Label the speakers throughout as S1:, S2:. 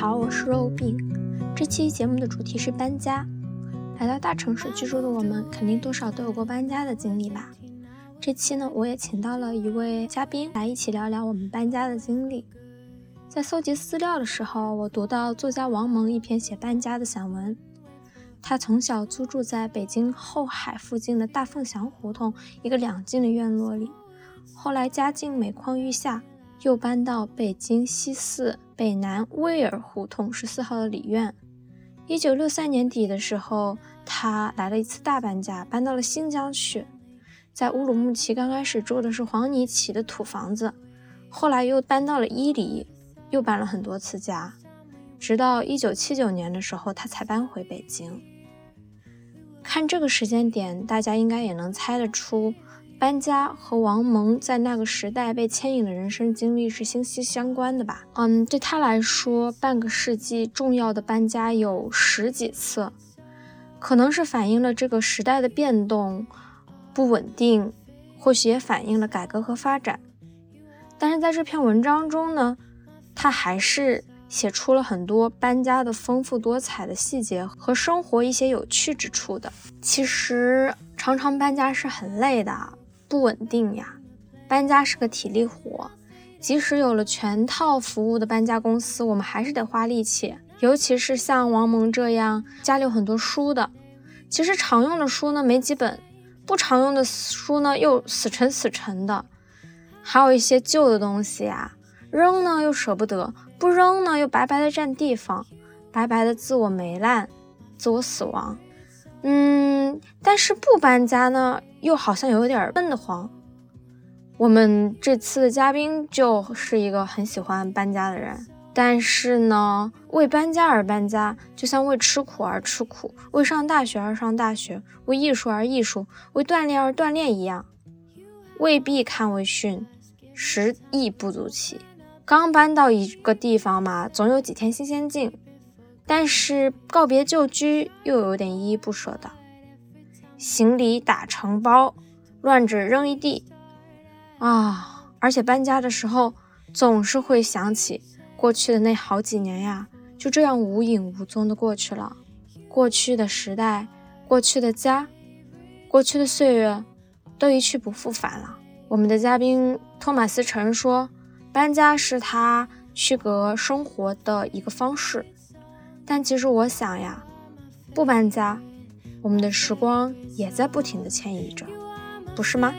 S1: 好，我是肉饼。这期节目的主题是搬家。来到大城市居住的我们，肯定多少都有过搬家的经历吧？这期呢，我也请到了一位嘉宾来一起聊聊我们搬家的经历。在搜集资料的时候，我读到作家王蒙一篇写搬家的散文。他从小租住在北京后海附近的大凤祥胡同一个两进的院落里，后来家境每况愈下，又搬到北京西四北南威尔胡同十四号的里院。一九六三年底的时候，他来了一次大搬家，搬到了新疆去。在乌鲁木齐刚开始住的是黄泥起的土房子，后来又搬到了伊犁，又搬了很多次家，直到一九七九年的时候，他才搬回北京。看这个时间点，大家应该也能猜得出。搬家和王蒙在那个时代被牵引的人生经历是息息相关的吧？嗯，对他来说，半个世纪重要的搬家有十几次，可能是反映了这个时代的变动不稳定，或许也反映了改革和发展。但是在这篇文章中呢，他还是写出了很多搬家的丰富多彩的细节和生活一些有趣之处的。其实常常搬家是很累的。不稳定呀，搬家是个体力活，即使有了全套服务的搬家公司，我们还是得花力气。尤其是像王蒙这样家里有很多书的，其实常用的书呢没几本，不常用的书呢又死沉死沉的，还有一些旧的东西呀，扔呢又舍不得，不扔呢又白白的占地方，白白的自我霉烂，自我死亡。嗯，但是不搬家呢，又好像有点闷得慌。我们这次的嘉宾就是一个很喜欢搬家的人，但是呢，为搬家而搬家，就像为吃苦而吃苦，为上大学而上大学，为艺术而艺术，为锻炼而锻炼一样，未必堪为训，实亦不足奇。刚搬到一个地方嘛，总有几天新鲜劲。但是告别旧居又有点依依不舍的，行李打成包，乱纸扔一地，啊！而且搬家的时候总是会想起过去的那好几年呀，就这样无影无踪的过去了。过去的时代，过去的家，过去的岁月，都一去不复返了。我们的嘉宾托马斯陈说，搬家是他区隔生活的一个方式。但其实我想呀，不搬家，我们的时光也在不停的迁移着，不是吗？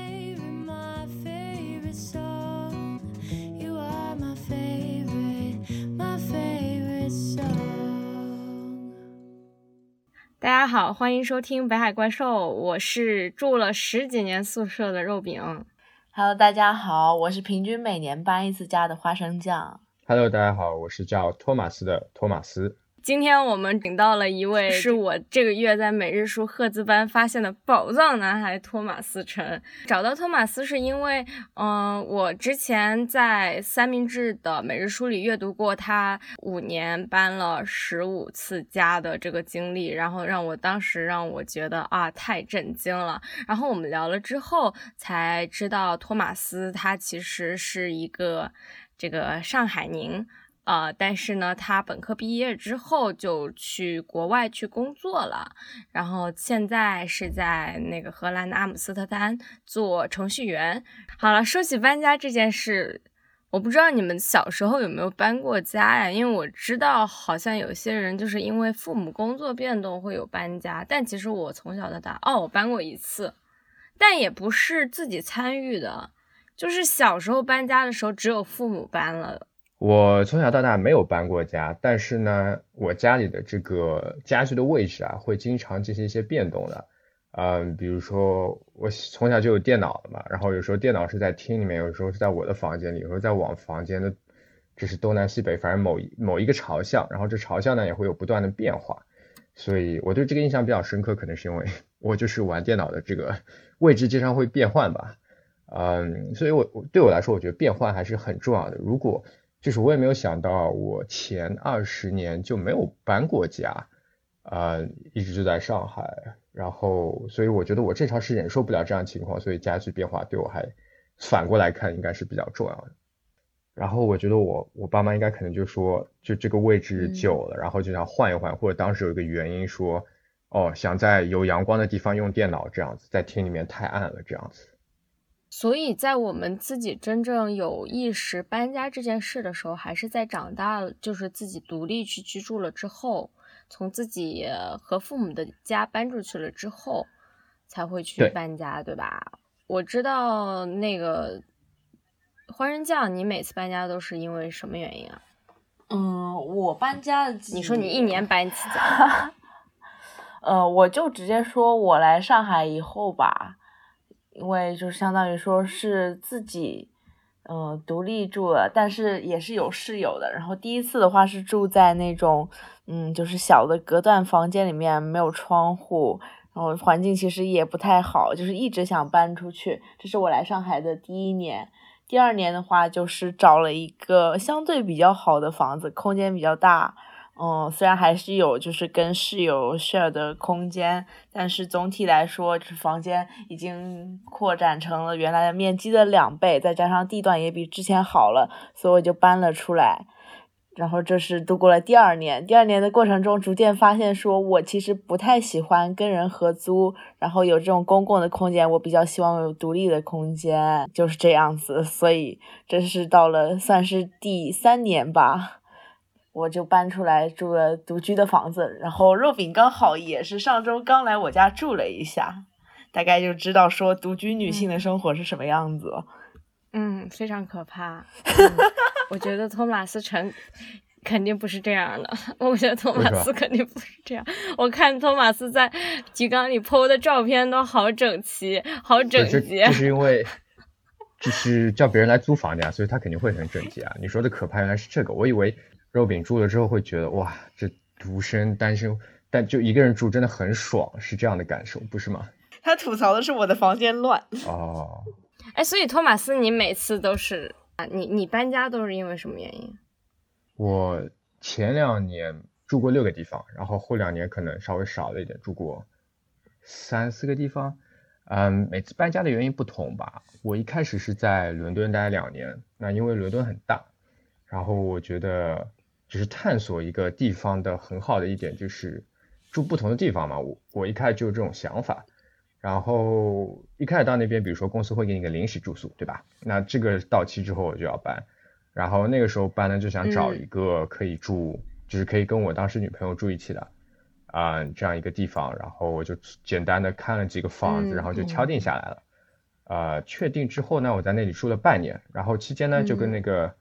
S1: 大家好，欢迎收听《北海怪兽》，我是住了十几年宿舍的肉饼。
S2: Hello，大家好，我是平均每年搬一次家的花生酱。
S3: Hello，大家好，我是叫托马斯的托马斯。
S1: 今天我们请到了一位是我这个月在每日书赫兹班发现的宝藏男孩托马斯陈。找到托马斯是因为，嗯，我之前在三明治的每日书里阅读过他五年搬了十五次家的这个经历，然后让我当时让我觉得啊太震惊了。然后我们聊了之后才知道，托马斯他其实是一个这个上海宁。呃，但是呢，他本科毕业之后就去国外去工作了，然后现在是在那个荷兰的阿姆斯特丹做程序员。好了，说起搬家这件事，我不知道你们小时候有没有搬过家呀？因为我知道好像有些人就是因为父母工作变动会有搬家，但其实我从小到大，哦，我搬过一次，但也不是自己参与的，就是小时候搬家的时候只有父母搬了。
S3: 我从小到大没有搬过家，但是呢，我家里的这个家具的位置啊，会经常进行一些变动的。嗯，比如说我从小就有电脑了嘛，然后有时候电脑是在厅里面，有时候是在我的房间里，有时候在我房间的，就是东南西北，反正某一某一个朝向，然后这朝向呢也会有不断的变化。所以我对这个印象比较深刻，可能是因为 我就是玩电脑的这个位置经常会变换吧。嗯，所以我对我来说，我觉得变换还是很重要的。如果就是我也没有想到，我前二十年就没有搬过家，啊，一直就在上海，然后，所以我觉得我正常是忍受不了这样情况，所以家具变化对我还反过来看应该是比较重要的。然后我觉得我我爸妈应该可能就说，就这个位置久了，然后就想换一换，或者当时有一个原因说，哦，想在有阳光的地方用电脑这样子，在厅里面太暗了这样子。
S1: 所以在我们自己真正有意识搬家这件事的时候，还是在长大了，就是自己独立去居住了之后，从自己和父母的家搬出去了之后，才会去搬家，对吧？我知道那个。花生酱，你每次搬家都是因为什么原因啊？
S2: 嗯，我搬家的，
S1: 你说你一年搬一次家？
S2: 呃，我就直接说我来上海以后吧，因为就相当于说是自己，嗯，独立住了，但是也是有室友的。然后第一次的话是住在那种，嗯，就是小的隔断房间里面，没有窗户，然后环境其实也不太好，就是一直想搬出去。这是我来上海的第一年。第二年的话，就是找了一个相对比较好的房子，空间比较大。嗯，虽然还是有就是跟室友 share 的空间，但是总体来说，这房间已经扩展成了原来的面积的两倍，再加上地段也比之前好了，所以我就搬了出来。然后这是度过了第二年，第二年的过程中，逐渐发现说我其实不太喜欢跟人合租，然后有这种公共的空间，我比较希望有独立的空间，就是这样子。所以这是到了算是第三年吧，我就搬出来住了独居的房子。然后肉饼刚好也是上周刚来我家住了一下，大概就知道说独居女性的生活是什么样子。
S1: 嗯，非常可怕。我觉得托马斯城肯定不是这样的。我觉得托马斯肯定不是这样。我看托马斯在提纲里 PO 的照片都好整齐，好整洁。
S3: 就是因为 就是叫别人来租房的呀，所以他肯定会很整洁啊。你说的可怕原来是这个，我以为肉饼住了之后会觉得哇，这独身单身，但就一个人住真的很爽，是这样的感受，不是吗？
S2: 他吐槽的是我的房间乱。
S3: 哦。
S1: 哎，所以托马斯，你每次都是啊，你你搬家都是因为什么原因？
S3: 我前两年住过六个地方，然后后两年可能稍微少了一点，住过三四个地方。嗯，每次搬家的原因不同吧。我一开始是在伦敦待两年，那因为伦敦很大，然后我觉得就是探索一个地方的很好的一点就是住不同的地方嘛。我我一开始就有这种想法。然后一开始到那边，比如说公司会给你个临时住宿，对吧？那这个到期之后我就要搬，然后那个时候搬呢就想找一个可以住，就是可以跟我当时女朋友住一起的啊这样一个地方，然后我就简单的看了几个房子，然后就敲定下来了。呃，确定之后呢，我在那里住了半年，然后期间呢就跟那个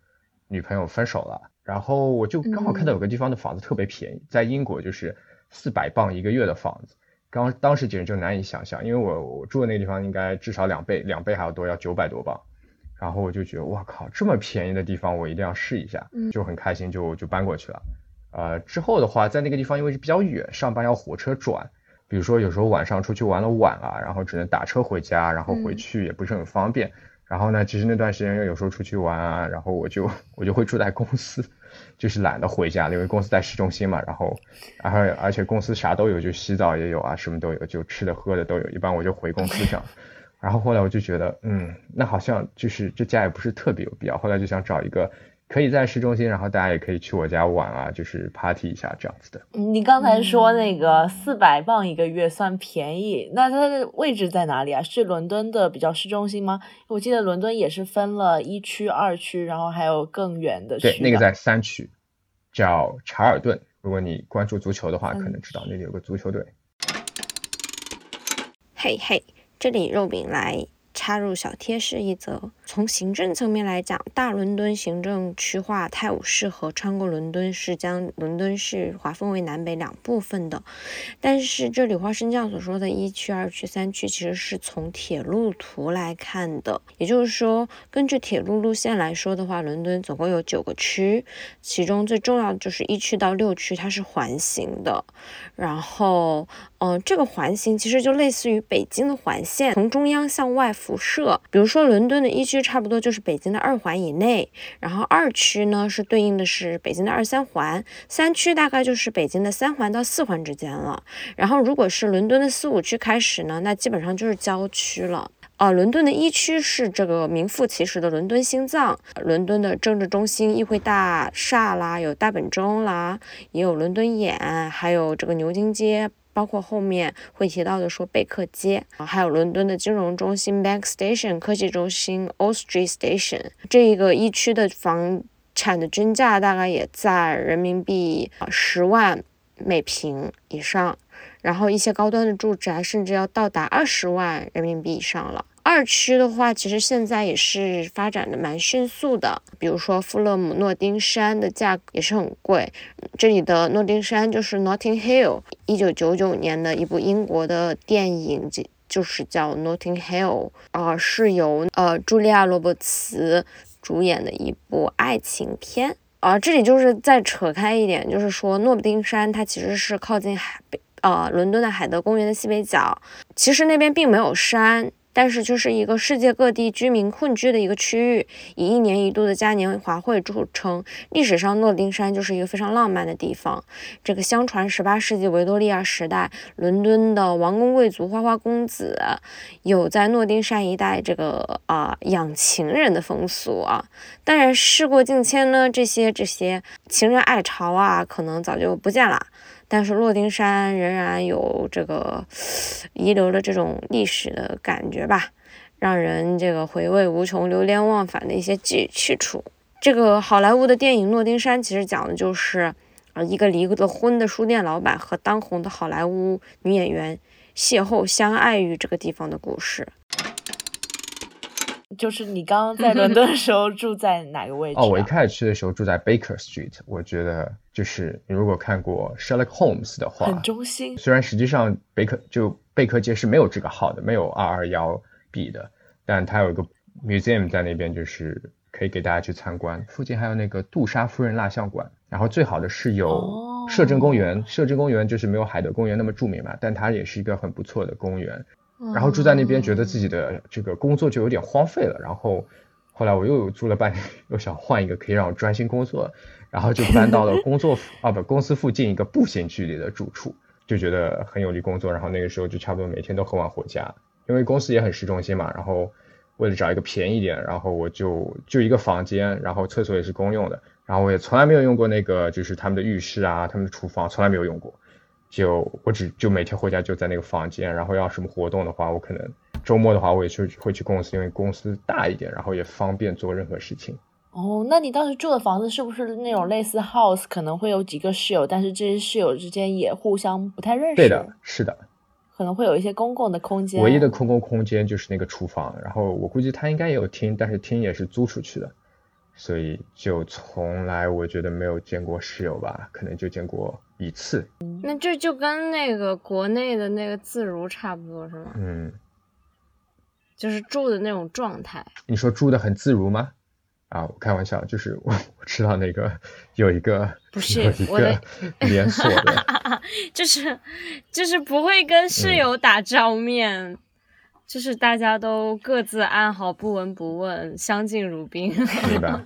S3: 女朋友分手了，然后我就刚好看到有个地方的房子特别便宜，在英国就是四百镑一个月的房子。刚当时简直就难以想象，因为我我住的那个地方应该至少两倍，两倍还要多，要九百多镑。然后我就觉得，哇靠，这么便宜的地方，我一定要试一下，就很开心，就就搬过去了。呃，之后的话，在那个地方因为是比较远，上班要火车转，比如说有时候晚上出去玩了晚了，然后只能打车回家，然后回去也不是很方便。然后呢，其实那段时间又有时候出去玩啊，然后我就我就会住在公司。就是懒得回家，因为公司在市中心嘛，然后，然后而且公司啥都有，就洗澡也有啊，什么都有，就吃的喝的都有。一般我就回公司上，然后后来我就觉得，嗯，那好像就是这家也不是特别有必要。后来就想找一个。可以在市中心，然后大家也可以去我家玩啊，就是 party 一下这样子的。
S2: 你刚才说那个四百磅一个月算便宜，那它的位置在哪里啊？是伦敦的比较市中心吗？我记得伦敦也是分了一区、二区，然后还有更远的区。
S3: 对，那个在三区，叫查尔顿。如果你关注足球的话，可能知道那里有个足球队。
S1: 嘿嘿，这里肉饼来。插入小贴士一则：从行政层面来讲，大伦敦行政区划泰晤士河穿过伦敦市，将伦敦市划分为南北两部分的。但是这里花生酱所说的一区、二区、三区，其实是从铁路图来看的。也就是说，根据铁路路线来说的话，伦敦总共有九个区，其中最重要的就是一区到六区，它是环形的。然后，嗯，这个环形其实就类似于北京的环线，从中央向外。辐射。比如说伦敦的一区差不多就是北京的二环以内，然后二区呢是对应的是北京的二三环，三区大概就是北京的三环到四环之间了。然后如果是伦敦的四五区开始呢，那基本上就是郊区了。啊，伦敦的一区是这个名副其实的伦敦心脏，伦敦的政治中心议会大厦啦，有大本钟啦，也有伦敦眼，还有这个牛津街，包括后面会提到的说贝克街，还有伦敦的金融中心 Bank Station，科技中心 Old Street Station。这一个一区的房产的均价大概也在人民币十万每平以上，然后一些高端的住宅甚至要到达二十万人民币以上了。二区的话，其实现在也是发展的蛮迅速的。比如说富勒姆诺丁山的价格也是很贵。这里的诺丁山就是 Notting Hill，一九九九年的一部英国的电影，就就是叫 Notting Hill，啊，是由呃茱莉亚·罗伯茨主演的一部爱情片。啊，这里就是再扯开一点，就是说诺丁山它其实是靠近海北，呃，伦敦的海德公园的西北角，其实那边并没有山。但是就是一个世界各地居民混居的一个区域，以一年一度的嘉年华会著称。历史上，诺丁山就是一个非常浪漫的地方。这个相传，十八世纪维多利亚时代，伦敦的王公贵族、花花公子有在诺丁山一带这个啊养情人的风俗啊。当然，事过境迁呢，这些这些情人爱巢啊，可能早就不见了。但是诺丁山仍然有这个遗留的这种历史的感觉吧，让人这个回味无穷、流连忘返的一些记去处。这个好莱坞的电影《诺丁山》其实讲的就是呃一个离了婚的书店老板和当红的好莱坞女演员邂逅相爱于这个地方的故事。
S2: 就是你刚刚在伦敦的时候住在哪个位置？
S3: 哦，我一开始去的时候住在 Baker Street。我觉得就是你如果看过 Sherlock Holmes 的话，
S2: 很中心。
S3: 虽然实际上贝克就贝克街是没有这个号的，没有二二幺 B 的，但它有一个 museum 在那边，就是可以给大家去参观。附近还有那个杜莎夫人蜡像馆。然后最好的是有摄政公园，摄政公园就是没有海德公园那么著名嘛，但它也是一个很不错的公园。然后住在那边，觉得自己的这个工作就有点荒废了。然后后来我又住了半年，又想换一个可以让我专心工作，然后就搬到了工作 啊不公司附近一个步行距离的住处，就觉得很有力工作。然后那个时候就差不多每天都很晚回家，因为公司也很市中心嘛。然后为了找一个便宜点，然后我就就一个房间，然后厕所也是公用的。然后我也从来没有用过那个就是他们的浴室啊，他们的厨房从来没有用过。就我只就每天回家就在那个房间，然后要什么活动的话，我可能周末的话我也去会去公司，因为公司大一点，然后也方便做任何事情。
S2: 哦，那你当时住的房子是不是那种类似 house，可能会有几个室友，但是这些室友之间也互相不太认识？
S3: 对的，是的。
S2: 可能会有一些公共的空间。
S3: 唯一的公共空间就是那个厨房，然后我估计他应该也有厅，但是厅也是租出去的。所以就从来我觉得没有见过室友吧，可能就见过一次。
S1: 那这就跟那个国内的那个自如差不多是吗？
S3: 嗯，
S1: 就是住的那种状态。
S3: 你说住的很自如吗？啊，我开玩笑，就是我我知道那个有一个
S1: 不是
S3: 有一个连锁的，
S1: 就是就是不会跟室友打照面。就是大家都各自安好，不闻不问，相敬如宾。
S3: 明白。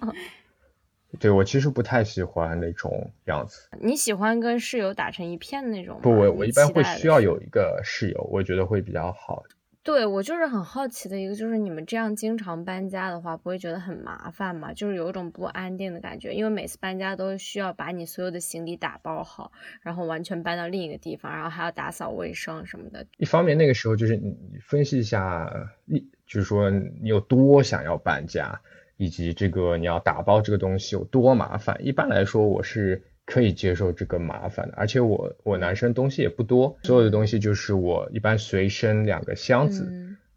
S3: 对我其实不太喜欢那种样子。
S1: 你喜欢跟室友打成一片的那种吗？
S3: 不，我我一般会需要有一个室友，我觉得会比较好。
S1: 对我就是很好奇的一个，就是你们这样经常搬家的话，不会觉得很麻烦吗？就是有一种不安定的感觉，因为每次搬家都需要把你所有的行李打包好，然后完全搬到另一个地方，然后还要打扫卫生什么的。
S3: 一方面，那个时候就是你分析一下，一就是说你有多想要搬家，以及这个你要打包这个东西有多麻烦。一般来说，我是。可以接受这个麻烦的，而且我我男生东西也不多，所有的东西就是我一般随身两个箱子，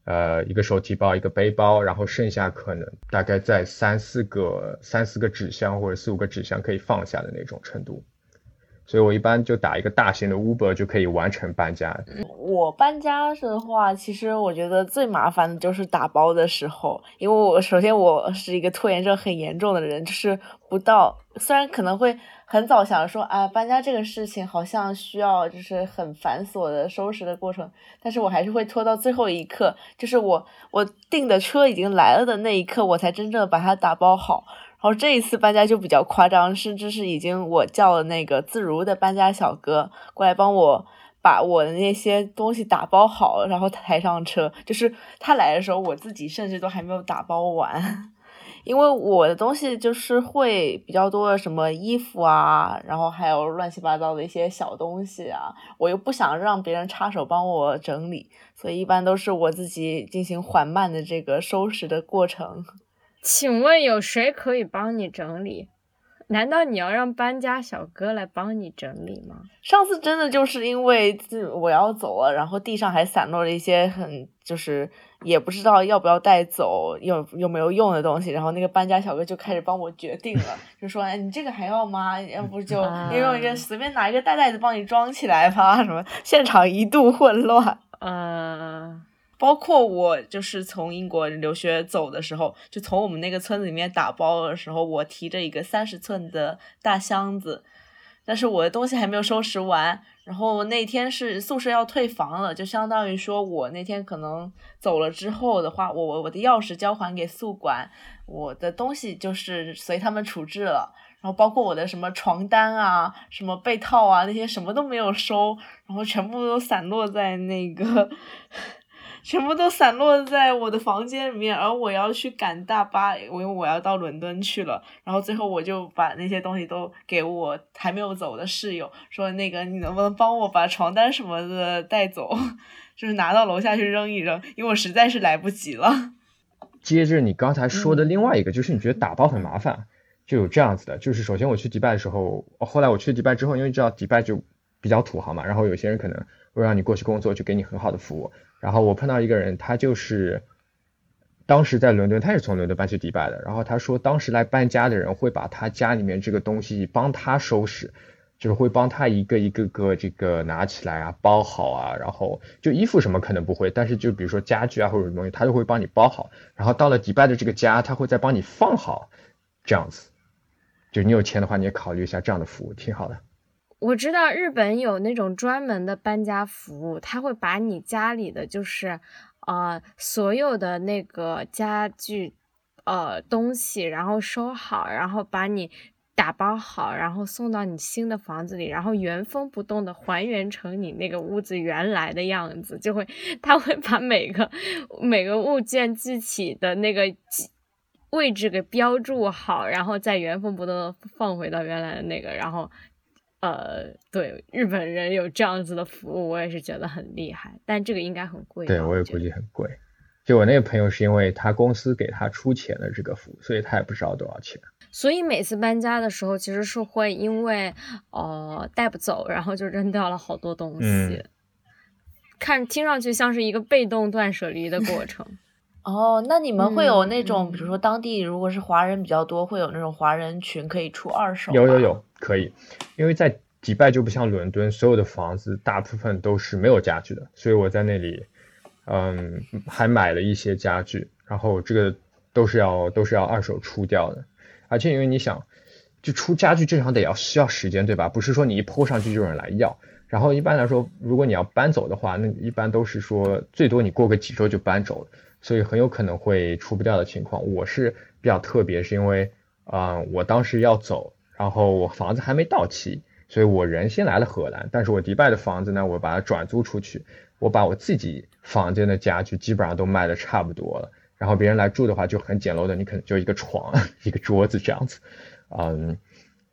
S3: 呃，一个手提包，一个背包，然后剩下可能大概在三四个三四个纸箱或者四五个纸箱可以放下的那种程度。所以我一般就打一个大型的 Uber 就可以完成搬家。
S2: 我搬家的话，其实我觉得最麻烦的就是打包的时候，因为我首先我是一个拖延症很严重的人，就是不到，虽然可能会很早想说啊，搬家这个事情好像需要就是很繁琐的收拾的过程，但是我还是会拖到最后一刻，就是我我订的车已经来了的那一刻，我才真正把它打包好。然后这一次搬家就比较夸张，甚至是已经我叫了那个自如的搬家小哥过来帮我把我的那些东西打包好，然后抬上车。就是他来的时候，我自己甚至都还没有打包完。因为我的东西就是会比较多的什么衣服啊，然后还有乱七八糟的一些小东西啊，我又不想让别人插手帮我整理，所以一般都是我自己进行缓慢的这个收拾的过程。
S4: 请问有谁可以帮你整理？难道你要让搬家小哥来帮你整理吗？
S2: 上次真的就是因为我要走了，然后地上还散落了一些很就是也不知道要不要带走、有有没有用的东西，然后那个搬家小哥就开始帮我决定了，就说：“哎，你这个还要吗？要不就用一个随便拿一个大袋子帮你装起来吧。”什么？现场一度混乱。
S4: 嗯。
S2: 包括我就是从英国留学走的时候，就从我们那个村子里面打包的时候，我提着一个三十寸的大箱子，但是我的东西还没有收拾完。然后那天是宿舍要退房了，就相当于说我那天可能走了之后的话，我我的钥匙交还给宿管，我的东西就是随他们处置了。然后包括我的什么床单啊、什么被套啊那些什么都没有收，然后全部都散落在那个。全部都散落在我的房间里面，而我要去赶大巴，因为我要到伦敦去了。然后最后我就把那些东西都给我还没有走的室友，说那个你能不能帮我把床单什么的带走，就是拿到楼下去扔一扔，因为我实在是来不及了。
S3: 接着你刚才说的另外一个，就是你觉得打包很麻烦，就有这样子的，就是首先我去迪拜的时候，后来我去迪拜之后，因为知道迪拜就比较土豪嘛，然后有些人可能会让你过去工作，就给你很好的服务。然后我碰到一个人，他就是当时在伦敦，他是从伦敦搬去迪拜的。然后他说，当时来搬家的人会把他家里面这个东西帮他收拾，就是会帮他一个一个个这个拿起来啊，包好啊。然后就衣服什么可能不会，但是就比如说家具啊或者什么东西，他就会帮你包好。然后到了迪拜的这个家，他会再帮你放好，这样子。就你有钱的话，你也考虑一下这样的服务，挺好的。
S4: 我知道日本有那种专门的搬家服务，他会把你家里的就是，呃，所有的那个家具，呃，东西，然后收好，然后把你打包好，然后送到你新的房子里，然后原封不动的还原成你那个屋子原来的样子，就会，他会把每个每个物件具体的那个位置给标注好，然后再原封不动的放回到原来的那个，然后。呃，对，日本人有这样子的服务，我也是觉得很厉害，但这个应该很贵。
S3: 对，我也估计很贵。就我那个朋友是因为他公司给他出钱的这个服务，所以他也不知道多少钱。
S4: 所以每次搬家的时候，其实是会因为呃带不走，然后就扔掉了好多东西。看，听上去像是一个被动断舍离的过程。
S2: 哦，那你们会有那种，比如说当地如果是华人比较多，会有那种华人群可以出二手？
S3: 有有有，可以。因为在迪拜就不像伦敦，所有的房子大部分都是没有家具的，所以我在那里，嗯，还买了一些家具，然后这个都是要都是要二手出掉的。而且因为你想，就出家具正常得要需要时间，对吧？不是说你一铺上去就有人来要。然后一般来说，如果你要搬走的话，那一般都是说最多你过个几周就搬走了。所以很有可能会出不掉的情况。我是比较特别，是因为啊，我当时要走，然后我房子还没到期，所以我人先来了荷兰。但是我迪拜的房子呢，我把它转租出去，我把我自己房间的家具基本上都卖的差不多了。然后别人来住的话就很简陋的，你可能就一个床、一个桌子这样子。嗯，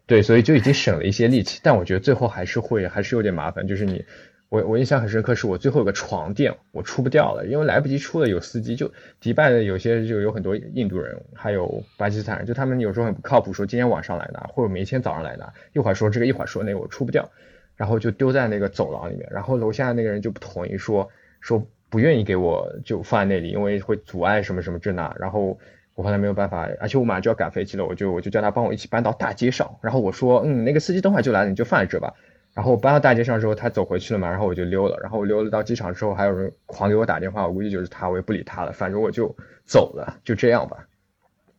S3: 对，所以就已经省了一些力气。但我觉得最后还是会还是有点麻烦，就是你。我我印象很深刻，是我最后有个床垫，我出不掉了，因为来不及出了，有司机就迪拜的有些就有很多印度人，还有巴基斯坦人，就他们有时候很不靠谱，说今天晚上来拿，或者明天早上来拿，一会儿说这个，一会儿说那个，我出不掉，然后就丢在那个走廊里面，然后楼下那个人就不同意，说说不愿意给我就放在那里，因为会阻碍什么什么这那，然后我后来没有办法，而且我马上就要赶飞机了，我就我就叫他帮我一起搬到大街上，然后我说嗯，那个司机等会儿就来了，你就放在这吧。然后我搬到大街上之后，他走回去了嘛，然后我就溜了。然后我溜了到机场之后，还有人狂给我打电话，我估计就是他，我也不理他了，反正我就走了，就这样吧。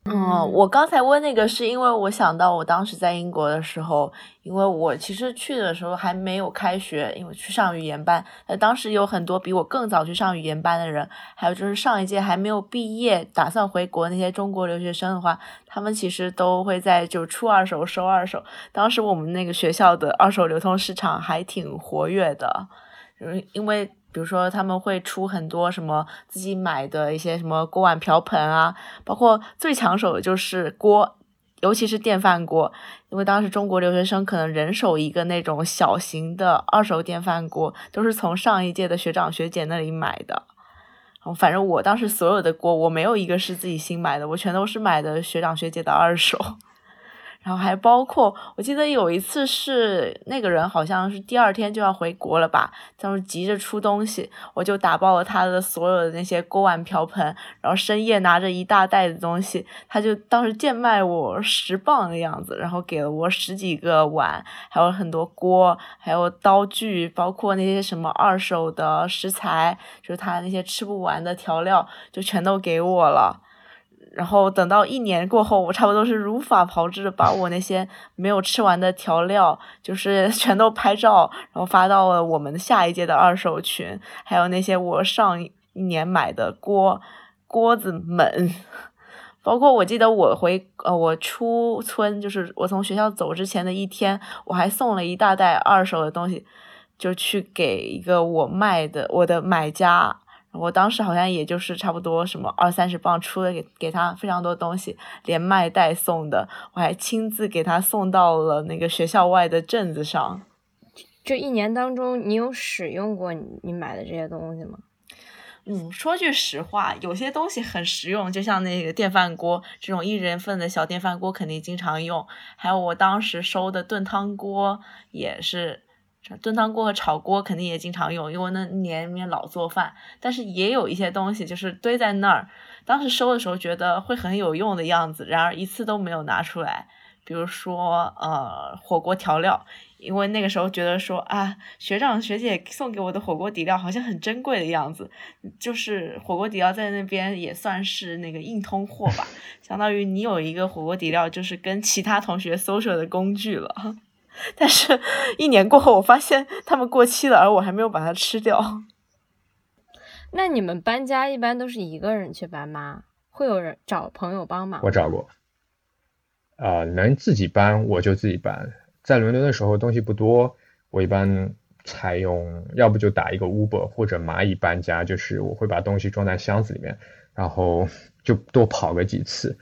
S2: 嗯，我刚才问那个是因为我想到我当时在英国的时候，因为我其实去的时候还没有开学，因为去上语言班。那当时有很多比我更早去上语言班的人，还有就是上一届还没有毕业打算回国那些中国留学生的话，他们其实都会在就出二手收二手。当时我们那个学校的二手流通市场还挺活跃的，就是因为。比如说他们会出很多什么自己买的一些什么锅碗瓢盆啊，包括最抢手的就是锅，尤其是电饭锅，因为当时中国留学生可能人手一个那种小型的二手电饭锅，都是从上一届的学长学姐那里买的。反正我当时所有的锅，我没有一个是自己新买的，我全都是买的学长学姐的二手。然后还包括，我记得有一次是那个人好像是第二天就要回国了吧，当时急着出东西，我就打包了他的所有的那些锅碗瓢盆，然后深夜拿着一大袋的东西，他就当时贱卖我十磅的样子，然后给了我十几个碗，还有很多锅，还有刀具，包括那些什么二手的食材，就是他那些吃不完的调料，就全都给我了。然后等到一年过后，我差不多是如法炮制把我那些没有吃完的调料，就是全都拍照，然后发到了我们下一届的二手群，还有那些我上一年买的锅锅子们，包括我记得我回呃我出村，就是我从学校走之前的一天，我还送了一大袋二手的东西，就去给一个我卖的我的买家。我当时好像也就是差不多什么二三十磅出了给给他非常多东西，连卖带送的，我还亲自给他送到了那个学校外的镇子上。
S4: 这一年当中，你有使用过你买的这些东西吗？
S2: 嗯，说句实话，有些东西很实用，就像那个电饭锅这种一人份的小电饭锅肯定经常用，还有我当时收的炖汤锅也是。炖汤锅和炒锅肯定也经常用，因为那年里面老做饭。但是也有一些东西就是堆在那儿，当时收的时候觉得会很有用的样子，然而一次都没有拿出来。比如说呃火锅调料，因为那个时候觉得说啊学长学姐送给我的火锅底料好像很珍贵的样子，就是火锅底料在那边也算是那个硬通货吧，相当于你有一个火锅底料就是跟其他同学 social 的工具了。但是，一年过后，我发现他们过期了，而我还没有把它吃掉。
S4: 那你们搬家一般都是一个人去搬吗？会有人找朋友帮忙？
S3: 我找过。啊，能自己搬我就自己搬。在伦敦的时候东西不多，我一般采用要不就打一个 Uber 或者蚂蚁搬家，就是我会把东西装在箱子里面，然后就多跑个几次。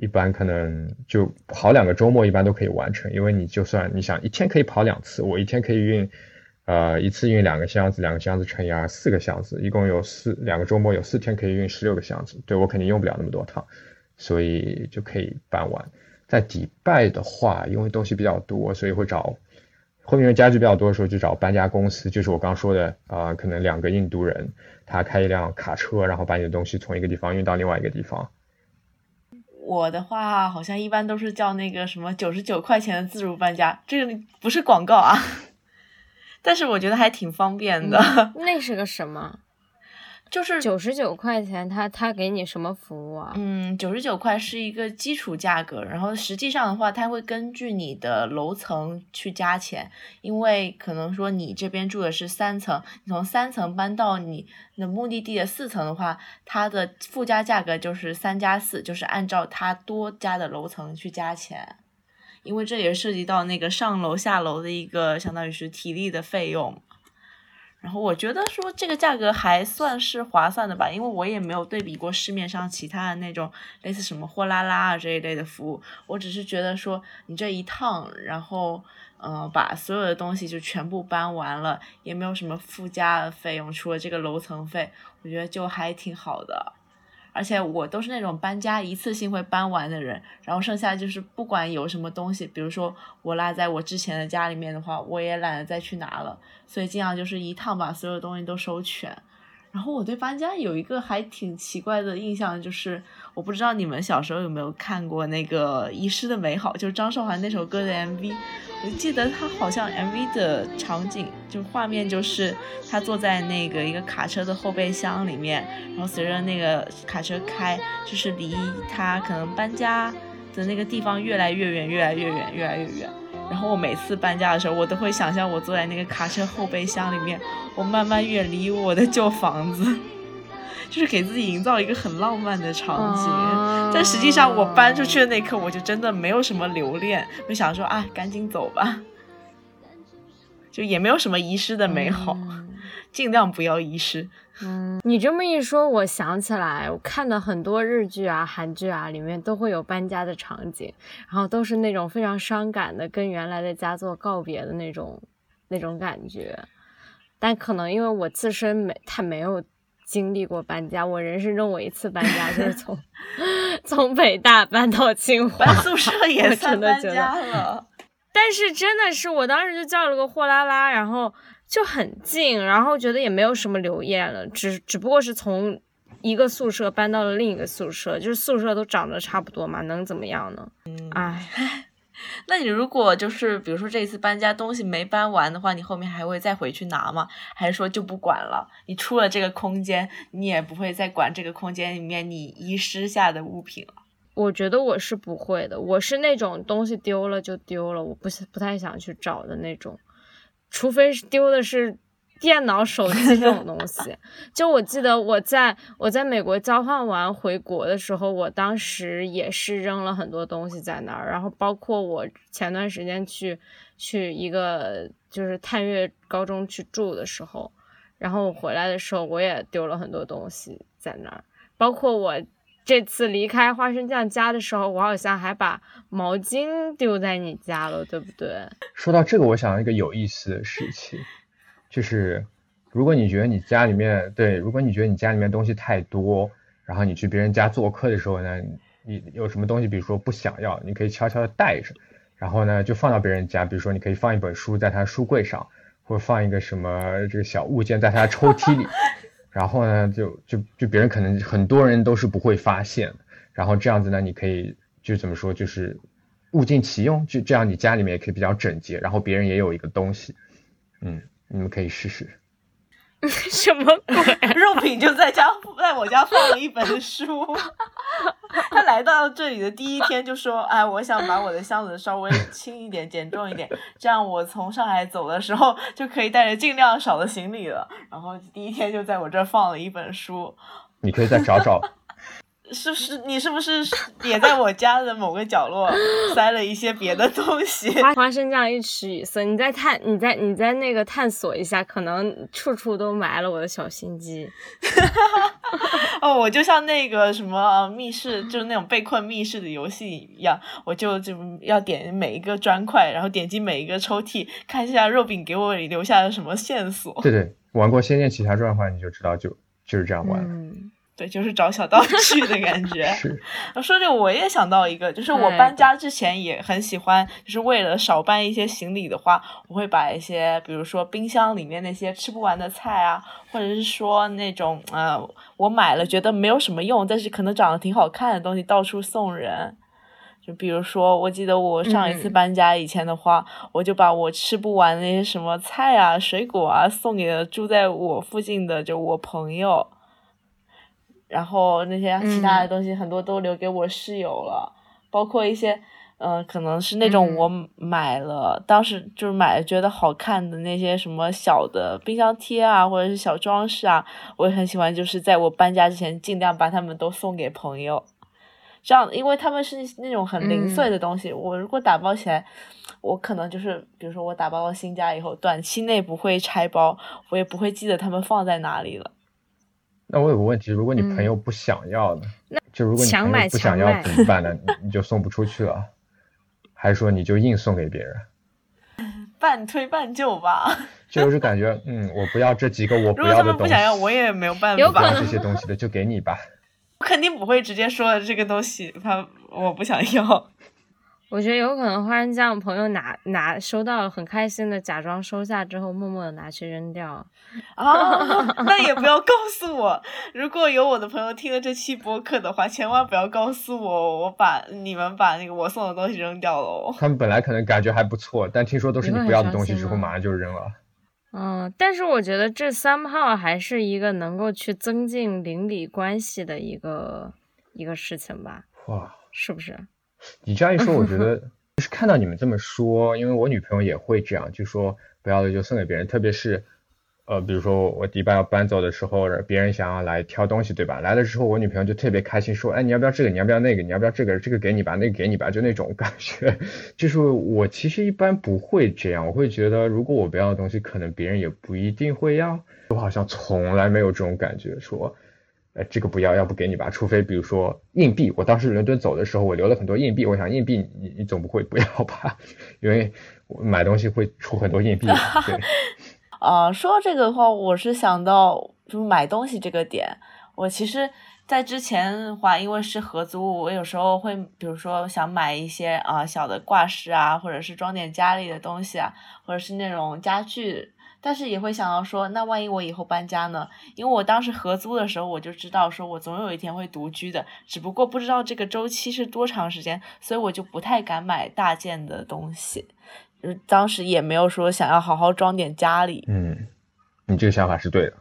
S3: 一般可能就跑两个周末，一般都可以完成。因为你就算你想一天可以跑两次，我一天可以运，呃，一次运两个箱子，两个箱子乘以二，四个箱子，一共有四两个周末有四天可以运十六个箱子。对我肯定用不了那么多趟，所以就可以搬完。在迪拜的话，因为东西比较多，所以会找后面家具比较多的时候就找搬家公司，就是我刚说的啊，可能两个印度人，他开一辆卡车，然后把你的东西从一个地方运到另外一个地方。
S2: 我的话好像一般都是叫那个什么九十九块钱的自助搬家，这个不是广告啊，但是我觉得还挺方便的。
S4: 那是个什么？
S2: 就是
S4: 九十九块钱，他他给你什么服务啊？
S2: 嗯，九十九块是一个基础价格，然后实际上的话，他会根据你的楼层去加钱，因为可能说你这边住的是三层，你从三层搬到你的目的地的四层的话，它的附加价格就是三加四，就是按照它多加的楼层去加钱，因为这也涉及到那个上楼下楼的一个相当于是体力的费用。然后我觉得说这个价格还算是划算的吧，因为我也没有对比过市面上其他的那种类似什么货拉拉啊这一类的服务，我只是觉得说你这一趟，然后呃把所有的东西就全部搬完了，也没有什么附加的费用，除了这个楼层费，我觉得就还挺好的。而且我都是那种搬家一次性会搬完的人，然后剩下就是不管有什么东西，比如说我落在我之前的家里面的话，我也懒得再去拿了，所以尽量就是一趟把所有东西都收全。然后我对搬家有一个还挺奇怪的印象，就是我不知道你们小时候有没有看过那个《遗失的美好》，就是张韶涵那首歌的 MV。我记得他好像 MV 的场景，就画面就是他坐在那个一个卡车的后备箱里面，然后随着那个卡车开，就是离他可能搬家的那个地方越来越远，越来越远，越来越远。然后我每次搬家的时候，我都会想象我坐在那个卡车后备箱里面，我慢慢远离我的旧房子，就是给自己营造一个很浪漫的场景。但实际上，我搬出去的那刻，我就真的没有什么留恋，我想说啊，赶紧走吧，就也没有什么遗失的美好，尽量不要遗失。
S4: 嗯，你这么一说，我想起来，我看的很多日剧啊、韩剧啊，里面都会有搬家的场景，然后都是那种非常伤感的，跟原来的家做告别的那种那种感觉。但可能因为我自身没太没有经历过搬家，我人生中我一次搬家就是从 从北大搬到清华，
S2: 搬宿舍也算搬家了。
S4: 但是真的是，我当时就叫了个货拉拉，然后。就很近，然后觉得也没有什么留恋了，只只不过是从一个宿舍搬到了另一个宿舍，就是宿舍都长得差不多嘛，能怎么样呢？嗯，哎，
S2: 那你如果就是比如说这一次搬家东西没搬完的话，你后面还会再回去拿吗？还是说就不管了？你出了这个空间，你也不会再管这个空间里面你遗失下的物品了？
S4: 我觉得我是不会的，我是那种东西丢了就丢了，我不不太想去找的那种。除非是丢的是电脑、手机这种东西，就我记得我在我在美国交换完回国的时候，我当时也是扔了很多东西在那儿，然后包括我前段时间去去一个就是探月高中去住的时候，然后我回来的时候我也丢了很多东西在那儿，包括我。这次离开花生酱家的时候，我好像还把毛巾丢在你家了，对不对？
S3: 说到这个，我想到一个有意思的事情，就是如果你觉得你家里面对，如果你觉得你家里面东西太多，然后你去别人家做客的时候呢，你有什么东西，比如说不想要，你可以悄悄的带着，然后呢就放到别人家，比如说你可以放一本书在他书柜上，或者放一个什么这个小物件在他抽屉里。然后呢，就就就别人可能很多人都是不会发现，然后这样子呢，你可以就怎么说，就是物尽其用，就这样你家里面也可以比较整洁，然后别人也有一个东西，嗯，你们可以试试。
S4: 什么鬼？
S2: 肉品就在家，在我家放了一本书。他来到这里的第一天就说：“哎，我想把我的箱子稍微轻一点、减重一点，这样我从上海走的时候就可以带着尽量少的行李了。”然后第一天就在我这儿放了一本书。
S3: 你可以再找找。
S2: 是不是你是不是也在我家的某个角落 塞了一些别的东西？
S4: 花生酱一池语塞，你再探，你再你再那个探索一下，可能处处都埋了我的小心机。
S2: 哦，我就像那个什么密室，就是那种被困密室的游戏一样，我就就要点每一个砖块，然后点击每一个抽屉，看一下肉饼给我留下了什么线索。
S3: 对对，玩过《仙剑奇侠传》的话，你就知道就就是这样玩。
S2: 嗯。对，就是找小道具的感 觉。
S3: 是，
S2: 说这个我也想到一个，就是我搬家之前也很喜欢，就是为了少搬一些行李的话，我会把一些，比如说冰箱里面那些吃不完的菜啊，或者是说那种呃，我买了觉得没有什么用，但是可能长得挺好看的东西，到处送人。就比如说，我记得我上一次搬家以前的话，我就把我吃不完那些什么菜啊、水果啊，送给了住在我附近的就我朋友。然后那些其他的东西很多都留给我室友了，包括一些，嗯，可能是那种我买了，当时就是买了觉得好看的那些什么小的冰箱贴啊，或者是小装饰啊，我也很喜欢，就是在我搬家之前尽量把它们都送给朋友，这样，因为他们是那种很零碎的东西，我如果打包起来，我可能就是，比如说我打包到新家以后，短期内不会拆包，我也不会记得他们放在哪里了。
S3: 那我有个问题，如果你朋友不想要呢？就如果你朋友不想要怎么办呢？你就送不出去了，还是说你就硬送给别人？
S2: 半推半就吧。
S3: 就是感觉，嗯，我不要这几个我不要的东西。如果他
S2: 们不想要，我也没有办法。
S4: 有可
S3: 这些东西的就给你吧。
S2: 我肯定不会直接说这个东西，他我不想要。
S4: 我觉得有可能花生酱朋友拿拿收到很开心的，假装收下之后，默默的拿去扔掉。
S2: 啊，那也不要告诉我。如果有我的朋友听了这期播客的话，千万不要告诉我，我把你们把那个我送的东西扔掉了。
S3: 他们本来可能感觉还不错，但听说都是你不要的东西之后，马上就扔了。
S4: 嗯，但是我觉得这三炮还是一个能够去增进邻里关系的一个一个事情吧。
S3: 哇，
S4: 是不是？
S3: 你这样一说，我觉得就是看到你们这么说，因为我女朋友也会这样，就说不要了就送给别人，特别是呃，比如说我迪拜要搬走的时候，别人想要来挑东西，对吧？来了之后，我女朋友就特别开心，说，哎，你要不要这个？你要不要那个？你要不要这个？这个给你吧，那个给你吧，就那种感觉。就是我其实一般不会这样，我会觉得如果我不要的东西，可能别人也不一定会要。我好像从来没有这种感觉，说。呃，这个不要，要不给你吧。除非比如说硬币，我当时伦敦走的时候，我留了很多硬币。我想硬币你你总不会不要吧？因为我买东西会出很多硬币。对。
S2: 啊，说这个的话，我是想到就买东西这个点。我其实，在之前的话，因为是合租，我有时候会比如说想买一些啊小的挂饰啊，或者是装点家里的东西啊，或者是那种家具。但是也会想到说，那万一我以后搬家呢？因为我当时合租的时候，我就知道说我总有一天会独居的，只不过不知道这个周期是多长时间，所以我就不太敢买大件的东西。就当时也没有说想要好好装点家里。
S3: 嗯，你这个想法是对的。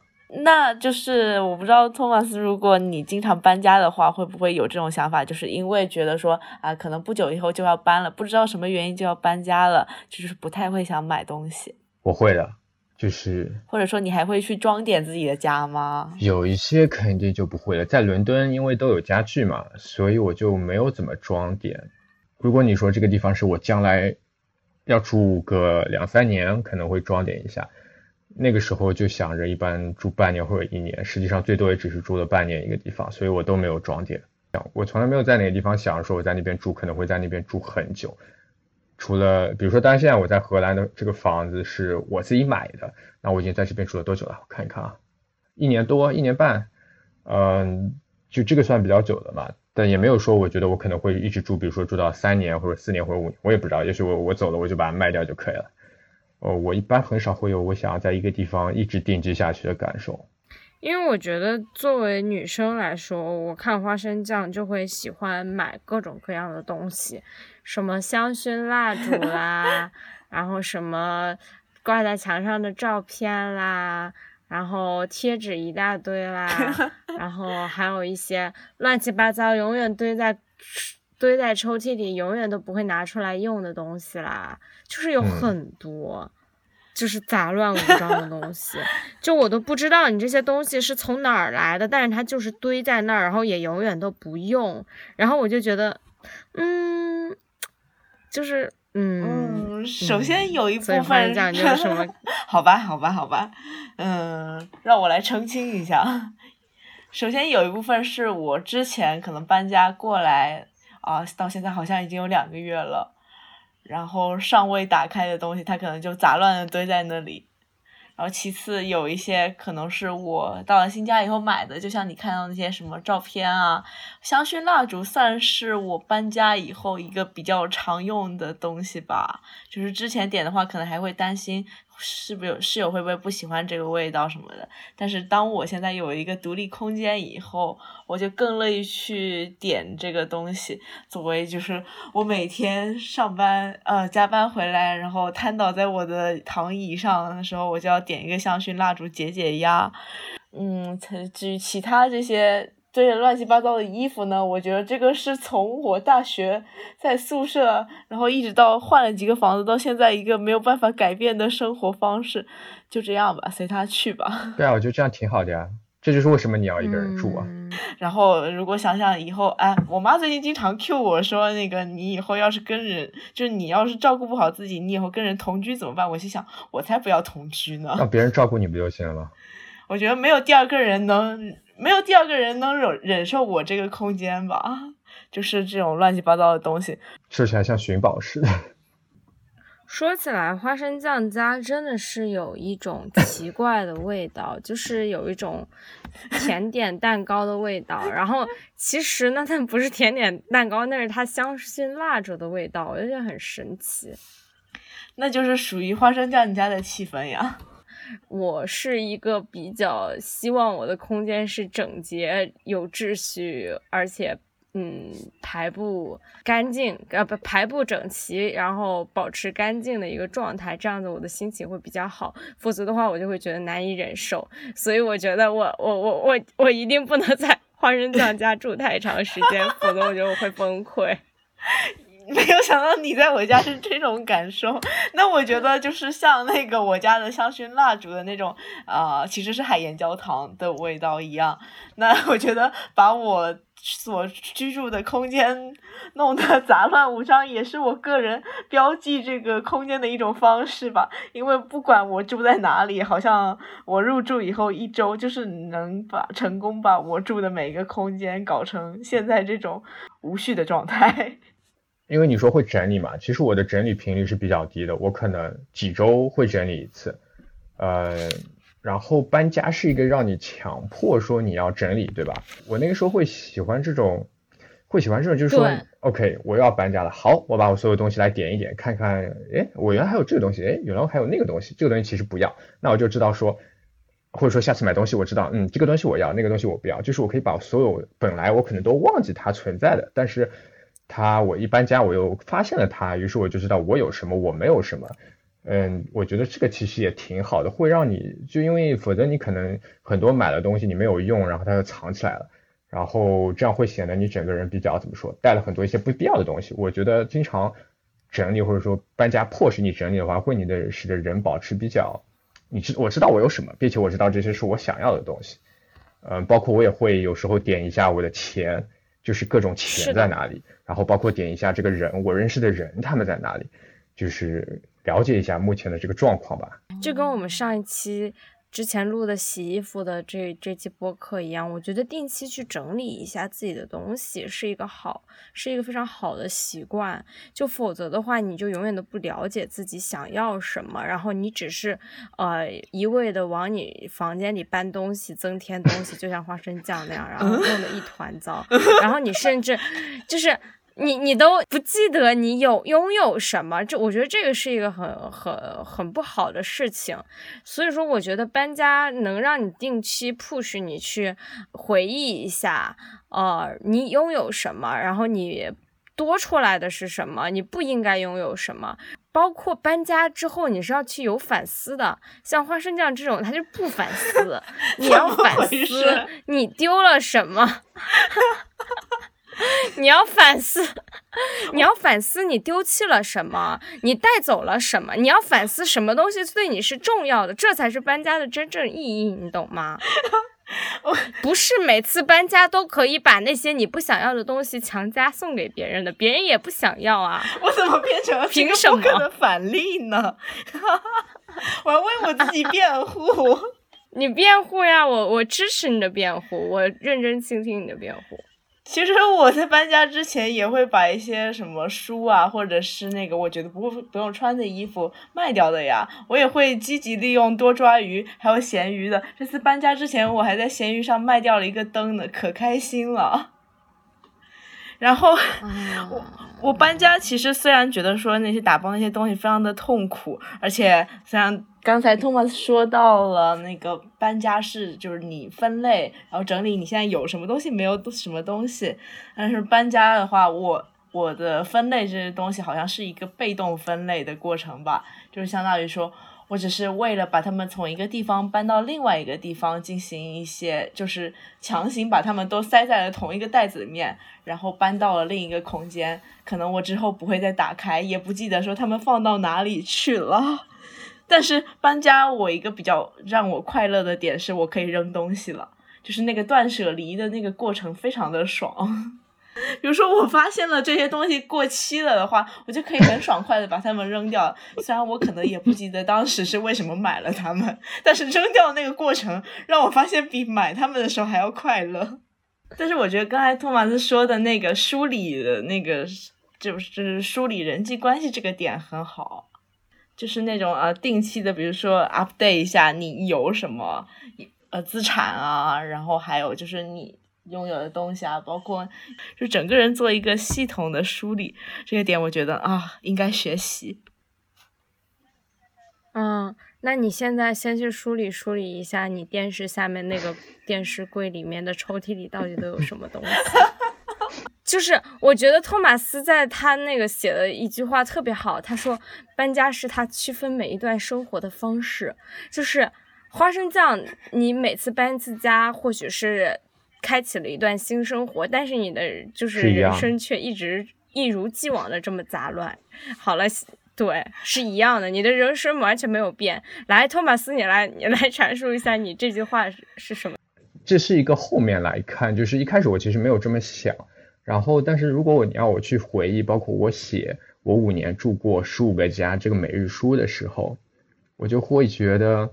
S2: 那就是我不知道托马斯，如果你经常搬家的话，会不会有这种想法？就是因为觉得说啊，可能不久以后就要搬了，不知道什么原因就要搬家了，就是不太会想买东西。
S3: 我会的。就是，
S2: 或者说你还会去装点自己的家吗？
S3: 有一些肯定就不会了。在伦敦，因为都有家具嘛，所以我就没有怎么装点。如果你说这个地方是我将来要住个两三年，可能会装点一下。那个时候就想着一般住半年或者一年，实际上最多也只是住了半年一个地方，所以我都没有装点。我从来没有在哪个地方想说我在那边住可能会在那边住很久。除了比如说，当然现在我在荷兰的这个房子是我自己买的，那我已经在这边住了多久了？我看一看啊，一年多，一年半，嗯，就这个算比较久的嘛，但也没有说我觉得我可能会一直住，比如说住到三年或者四年或者五年，我也不知道，也许我我走了我就把它卖掉就可以了。哦，我一般很少会有我想要在一个地方一直定居下去的感受。
S4: 因为我觉得作为女生来说，我看花生酱就会喜欢买各种各样的东西。什么香薰蜡烛 啦，然后什么挂在墙上的照片啦，然后贴纸一大堆啦，然后还有一些乱七八糟，永远堆在堆在抽屉里，永远都不会拿出来用的东西啦，就是有很多，就是杂乱无章的东西，就我都不知道你这些东西是从哪儿来的，但是它就是堆在那儿，然后也永远都不用，然后我就觉得，嗯。就是，嗯，
S2: 首先有一部分
S4: 就是什么？
S2: 好吧，好吧，好吧，嗯，让我来澄清一下。首先有一部分是我之前可能搬家过来啊，到现在好像已经有两个月了，然后尚未打开的东西，它可能就杂乱的堆在那里。然后其次有一些可能是我到了新家以后买的，就像你看到那些什么照片啊，香薰蜡烛算是我搬家以后一个比较常用的东西吧。就是之前点的话，可能还会担心。是不是室友会不会不喜欢这个味道什么的？但是当我现在有一个独立空间以后，我就更乐意去点这个东西，作为就是我每天上班呃加班回来，然后瘫倒在我的躺椅上的时候，我就要点一个香薰蜡烛解解压。嗯，至于其他这些。堆着乱七八糟的衣服呢，我觉得这个是从我大学在宿舍，然后一直到换了几个房子，到现在一个没有办法改变的生活方式，就这样吧，随他去吧。
S3: 对啊，我觉得这样挺好的呀，这就是为什么你要一个人住啊。
S2: 然后如果想想以后，哎，我妈最近经常 Q 我说，那个你以后要是跟人，就是你要是照顾不好自己，你以后跟人同居怎么办？我心想，我才不要同居呢。
S3: 让别人照顾你不就行了吗？
S2: 我觉得没有第二个人能。没有第二个人能忍忍受我这个空间吧，就是这种乱七八糟的东西，
S3: 吃起来像寻宝似的。
S4: 说起来，花生酱家真的是有一种奇怪的味道，就是有一种甜点蛋糕的味道。然后其实呢，它不是甜点蛋糕，那是它香薰蜡烛的味道，我就觉得很神奇。
S2: 那就是属于花生酱你家的气氛呀。
S4: 我是一个比较希望我的空间是整洁、有秩序，而且。嗯，排布干净，呃不，排布整齐，然后保持干净的一个状态，这样子我的心情会比较好。否则的话，我就会觉得难以忍受。所以我觉得我我我我我一定不能在花生酱家住 太长时间，否则我觉得我会崩溃。
S2: 没有想到你在我家是这种感受，那我觉得就是像那个我家的香薰蜡烛的那种，啊，其实是海盐焦糖的味道一样。那我觉得把我所居住的空间弄得杂乱无章，也是我个人标记这个空间的一种方式吧。因为不管我住在哪里，好像我入住以后一周，就是能把成功把我住的每一个空间搞成现在这种无序的状态。
S3: 因为你说会整理嘛，其实我的整理频率是比较低的，我可能几周会整理一次，呃，然后搬家是一个让你强迫说你要整理，对吧？我那个时候会喜欢这种，会喜欢这种，就是说，OK，我要搬家了，好，我把我所有东西来点一点，看看，哎，我原来还有这个东西，哎，原来还有那个东西，这个东西其实不要，那我就知道说，或者说下次买东西我知道，嗯，这个东西我要，那个东西我不要，就是我可以把所有本来我可能都忘记它存在的，但是。他我一搬家，我又发现了他，于是我就知道我有什么，我没有什么。嗯，我觉得这个其实也挺好的，会让你就因为否则你可能很多买的东西你没有用，然后它就藏起来了，然后这样会显得你整个人比较怎么说，带了很多一些不必要的东西。我觉得经常整理或者说搬家迫使你整理的话，会你的使得人保持比较，你知我知道我有什么，并且我知道这些是我想要的东西。嗯，包括我也会有时候点一下我的钱。就是各种钱在哪里，然后包括点一下这个人，我认识的人他们在哪里，就是了解一下目前的这个状况吧。
S4: 就跟我们上一期。之前录的洗衣服的这这期播客一样，我觉得定期去整理一下自己的东西是一个好，是一个非常好的习惯。就否则的话，你就永远都不了解自己想要什么，然后你只是呃一味的往你房间里搬东西、增添东西，就像花生酱那样，然后弄得一团糟。然后你甚至就是。你你都不记得你有拥有什么？这我觉得这个是一个很很很不好的事情。所以说，我觉得搬家能让你定期 push 你去回忆一下，呃，你拥有什么，然后你多出来的是什么，你不应该拥有什么。包括搬家之后，你是要去有反思的。像花生酱这种，他就不反思。你要反思，你丢了什么？你要反思，你要反思你丢弃了什么，你带走了什么，你要反思什么东西对你是重要的，这才是搬家的真正意义，你懂吗？不是每次搬家都可以把那些你不想要的东西强加送给别人的，别人也不想要啊。
S2: 我怎么变成了
S4: 凭什么
S2: 的反例呢？我要为我自己辩护。
S4: 你辩护呀，我我支持你的辩护，我认真倾听你的辩护。
S2: 其实我在搬家之前也会把一些什么书啊，或者是那个我觉得不不用穿的衣服卖掉的呀。我也会积极利用多抓鱼，还有闲鱼的。这次搬家之前，我还在闲鱼上卖掉了一个灯呢，可开心了。然后我我搬家其实虽然觉得说那些打包那些东西非常的痛苦，而且虽然。刚才托马斯说到了那个搬家是，就是你分类，然后整理你现在有什么东西，没有什么东西。但是搬家的话，我我的分类这些东西好像是一个被动分类的过程吧，就是相当于说我只是为了把它们从一个地方搬到另外一个地方进行一些，就是强行把它们都塞在了同一个袋子里面，然后搬到了另一个空间。可能我之后不会再打开，也不记得说它们放到哪里去了。但是搬家，我一个比较让我快乐的点是，我可以扔东西了，就是那个断舍离的那个过程非常的爽。比如说，我发现了这些东西过期了的话，我就可以很爽快的把它们扔掉。虽然我可能也不记得当时是为什么买了它们，但是扔掉那个过程让我发现比买它们的时候还要快乐。但是我觉得刚才托马斯说的那个梳理的那个，就是梳理人际关系这个点很好。就是那种呃定期的，比如说 update 一下你有什么呃资产啊，然后还有就是你拥有的东西啊，包括就整个人做一个系统的梳理，这个点我觉得啊应该学习。
S4: 嗯，那你现在先去梳理梳理一下你电视下面那个电视柜里面的抽屉里到底都有什么东西。就是我觉得托马斯在他那个写的一句话特别好，他说搬家是他区分每一段生活的方式。就是花生酱，你每次搬一次家，或许是开启了一段新生活，但是你的就是人生却一直一如既往的这么杂乱。好了，对，是一样的，你的人生完全没有变。来，托马斯，你来，你来阐述一下你这句话是是什么？
S3: 这是一个后面来看，就是一开始我其实没有这么想。然后，但是如果我你要我去回忆，包括我写我五年住过十五个家这个每日书的时候，我就会觉得